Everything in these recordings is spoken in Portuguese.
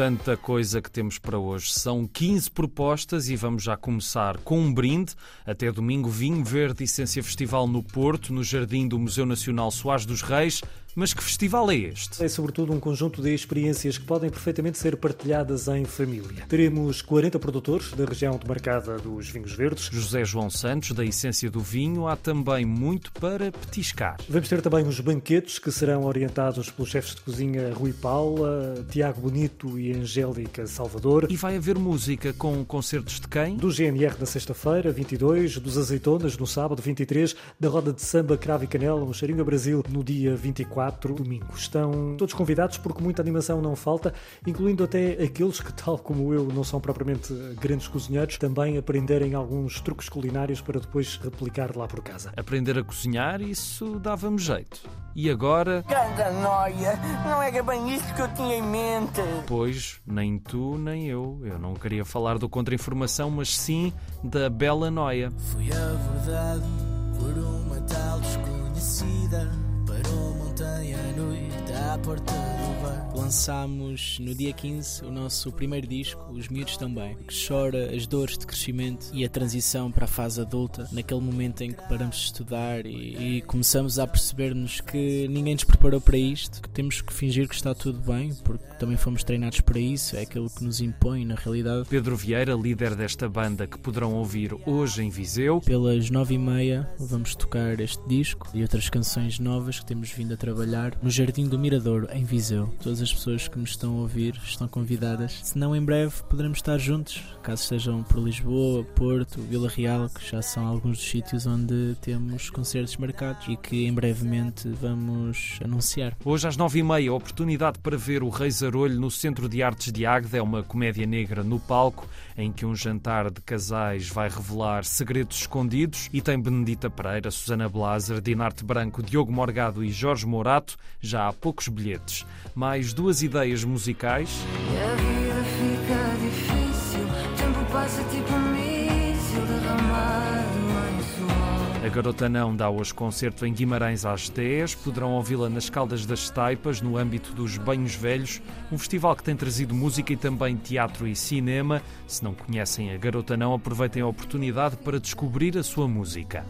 tanta coisa que temos para hoje. São 15 propostas e vamos já começar com um brinde. Até domingo, Vinho Verde Essência Festival no Porto, no Jardim do Museu Nacional Soares dos Reis. Mas que festival é este? É sobretudo um conjunto de experiências que podem perfeitamente ser partilhadas em família. Teremos 40 produtores da região demarcada dos vinhos verdes. José João Santos, da Essência do Vinho, há também muito para petiscar. Vamos ter também os banquetes que serão orientados pelos chefes de cozinha Rui Paula, Tiago Bonito e Angélica Salvador. E vai haver música com concertos de quem? Do GNR na sexta-feira, 22, dos Azeitonas no sábado, 23, da Roda de Samba Cravo e Canela no Xaringa Brasil no dia 24 quatro domingos. Estão todos convidados porque muita animação não falta, incluindo até aqueles que, tal como eu, não são propriamente grandes cozinheiros, também aprenderem alguns truques culinários para depois replicar lá por casa. Aprender a cozinhar, isso dava-me jeito. E agora. Ganda noia! Não era bem isso que eu tinha em mente! Pois, nem tu nem eu. Eu não queria falar do contra-informação, mas sim da bela noia. Fui abordado por uma tal desconhecida parou montanha à noite à porta do bar. Lançámos no dia 15 o nosso primeiro disco, Os Miúdos Também, que chora as dores de crescimento e a transição para a fase adulta, naquele momento em que paramos de estudar e, e começamos a perceber-nos que ninguém nos preparou para isto, que temos que fingir que está tudo bem, porque também fomos treinados para isso, é aquilo que nos impõe na realidade. Pedro Vieira, líder desta banda que poderão ouvir hoje em Viseu. Pelas nove e meia vamos tocar este disco e outras canções novas que temos vindo a trabalhar no Jardim do Miradouro, em Viseu. Todas as pessoas que nos estão a ouvir estão convidadas. Se não, em breve poderemos estar juntos, caso estejam por Lisboa, Porto, Vila Real, que já são alguns dos sítios onde temos concertos marcados e que em brevemente vamos anunciar. Hoje às nove e meia, oportunidade para ver o Rei Zarolho no Centro de Artes de Águeda. É uma comédia negra no palco, em que um jantar de casais vai revelar segredos escondidos e tem Benedita Pereira, Susana Blaser, Dinarte Branco, Diogo Morgado e Jorge Morato, já há poucos bilhetes. Mais duas ideias musicais. E a vida fica difícil, o tempo passa tipo um míssil derramado. A Garota Não dá hoje concerto em Guimarães às 10. Poderão ouvi-la nas Caldas das Taipas, no âmbito dos Banhos Velhos, um festival que tem trazido música e também teatro e cinema. Se não conhecem a Garota Não, aproveitem a oportunidade para descobrir a sua música.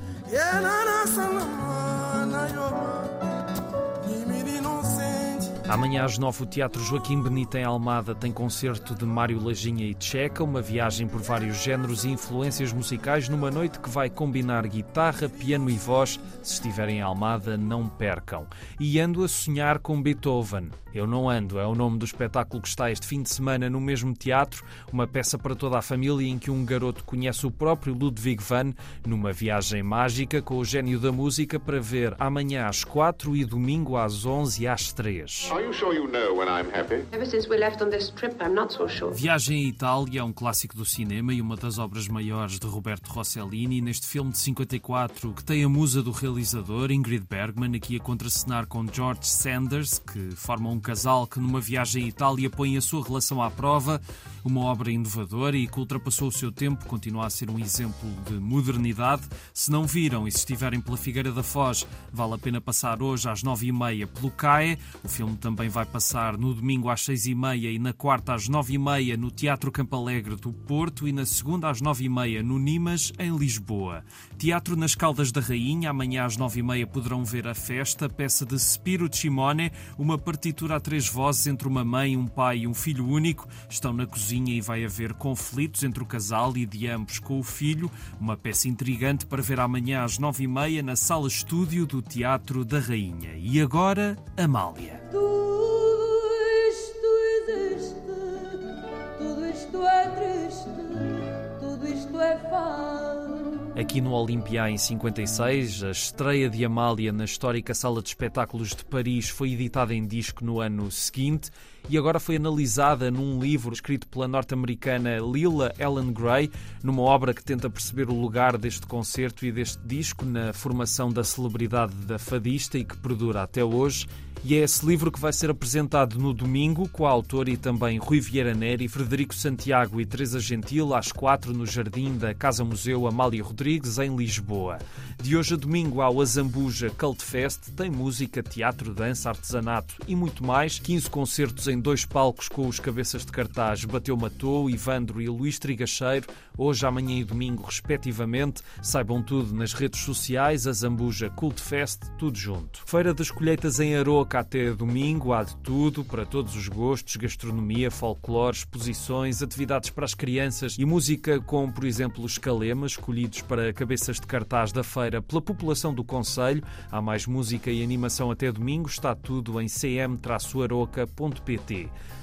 Amanhã às nove, o Teatro Joaquim Benito em Almada tem concerto de Mário Lajinha e Tcheca, uma viagem por vários géneros e influências musicais numa noite que vai combinar guitarra, piano e voz. Se estiverem em Almada, não percam. E ando a sonhar com Beethoven. Eu não ando é o nome do espetáculo que está este fim de semana no mesmo teatro, uma peça para toda a família em que um garoto conhece o próprio Ludwig van numa viagem mágica com o gênio da música para ver amanhã às quatro e domingo às onze e às três. Are you sure you know when I'm happy? Ever since we left on this trip, I'm not so sure. Viagem à Itália é um clássico do cinema e uma das obras maiores de Roberto Rossellini. Neste filme de 54, que tem a musa do realizador Ingrid Bergman, aqui a contracenar com George Sanders, que formam um casal que numa viagem à Itália põe a sua relação à prova. Uma obra inovadora e que ultrapassou o seu tempo, continua a ser um exemplo de modernidade. Se não viram e se estiverem pela Figueira da Foz, vale a pena passar hoje às nove e meia pelo CAE. O filme também vai passar no domingo às seis e meia e na quarta às nove e meia no Teatro Campo Alegre do Porto e na segunda às nove e meia no Nimas, em Lisboa. Teatro nas Caldas da Rainha, amanhã às nove e meia poderão ver a festa, peça de Spiro Cimone, uma partitura a três vozes entre uma mãe, um pai e um filho único. Estão na cozinha e vai haver conflitos entre o casal e de ambos com o filho. Uma peça intrigante para ver amanhã às nove e meia na sala estúdio do Teatro da Rainha. E agora, Amália. Aqui no Olympia em 56, a estreia de Amália na histórica Sala de Espetáculos de Paris foi editada em disco no ano seguinte e agora foi analisada num livro escrito pela norte-americana Lila Ellen Gray, numa obra que tenta perceber o lugar deste concerto e deste disco na formação da celebridade da fadista e que perdura até hoje. E é esse livro que vai ser apresentado no domingo com a autora e também Rui Vieira Neri, Frederico Santiago e Teresa Gentil às quatro no Jardim da Casa Museu Amália Rodrigues, em Lisboa. De hoje a domingo há o Azambuja Cult Fest, tem música, teatro, dança, artesanato e muito mais. 15 concertos em dois palcos com os cabeças de cartaz Bateu Matou, Ivandro e Luís Trigacheiro, hoje, amanhã e domingo, respectivamente. Saibam tudo nas redes sociais, a Zambuja Cult Fest, tudo junto. Feira das colheitas em Aroca até domingo, há de tudo, para todos os gostos, gastronomia, folclore, exposições, atividades para as crianças e música com, por exemplo, os calemas, escolhidos para cabeças de cartaz da feira pela população do Conselho. Há mais música e animação até domingo, está tudo em cm-aroca.pt.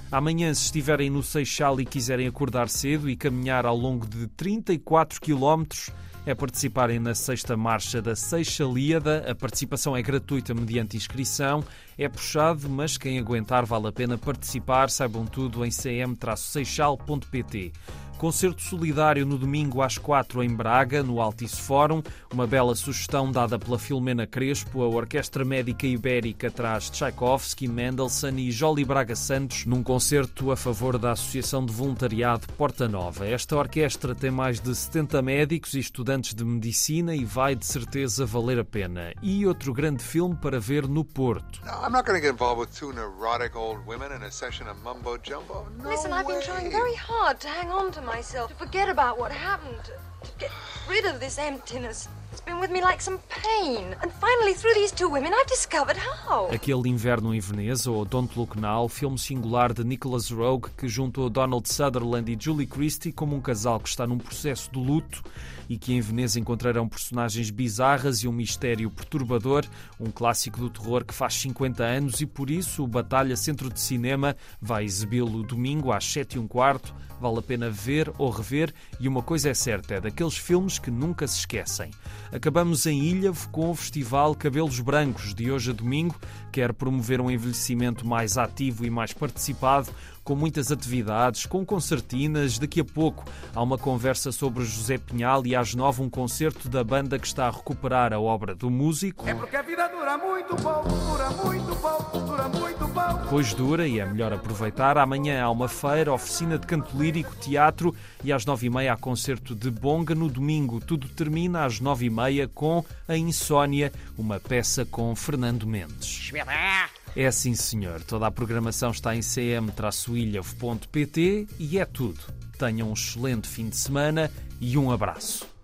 Amanhã, se estiverem no Seixal e quiserem acordar cedo e caminhar ao longo de 34 quilómetros, é participarem na sexta marcha da Seixalíada. A participação é gratuita mediante inscrição. É puxado, mas quem aguentar vale a pena participar. Saibam tudo em cm-seixal.pt. Concerto solidário no domingo às quatro em Braga, no Altice Fórum. Uma bela sugestão dada pela Filomena Crespo. A Orquestra Médica Ibérica traz Tchaikovsky, Mendelssohn e Jolie Braga Santos num concerto a favor da Associação de Voluntariado Porta Nova. Esta orquestra tem mais de 70 médicos e estudantes de medicina e vai de certeza valer a pena. E outro grande filme para ver no Porto. No, I'm not going to get involved with two neurotic old women in a session of mumbo jumbo. No Listen, I've been way. trying very hard to hang on to myself, to forget about what happened, to get rid of this emptiness. With me like some pain. And finally, through these two women, I've discovered how. Aquele Inverno em Veneza, ou Don't Look Now, filme singular de Nicholas Rogue que juntou Donald Sutherland e Julie Christie como um casal que está num processo de luto e que em Veneza encontrarão personagens bizarras e um mistério perturbador, um clássico do terror que faz 50 anos e por isso o Batalha Centro de Cinema vai exibi-lo domingo às 7 e um quarto. Vale a pena ver ou rever e uma coisa é certa, é daqueles filmes que nunca se esquecem. Acabamos em Ilhavo com o Festival Cabelos Brancos, de hoje a domingo. Quer promover um envelhecimento mais ativo e mais participado, com muitas atividades, com concertinas. Daqui a pouco há uma conversa sobre José Pinhal e às nove um concerto da banda que está a recuperar a obra do músico. É porque a vida dura muito pouco, dura muito pouco, dura muito pouco. Pois dura e é melhor aproveitar. Amanhã há uma feira, oficina de canto lírico, teatro e às nove e meia há concerto de bonga. No domingo tudo termina às nove e meia com A Insónia, uma peça com Fernando Mendes. É assim, senhor. Toda a programação está em cm-ilhavo.pt e é tudo. Tenham um excelente fim de semana e um abraço.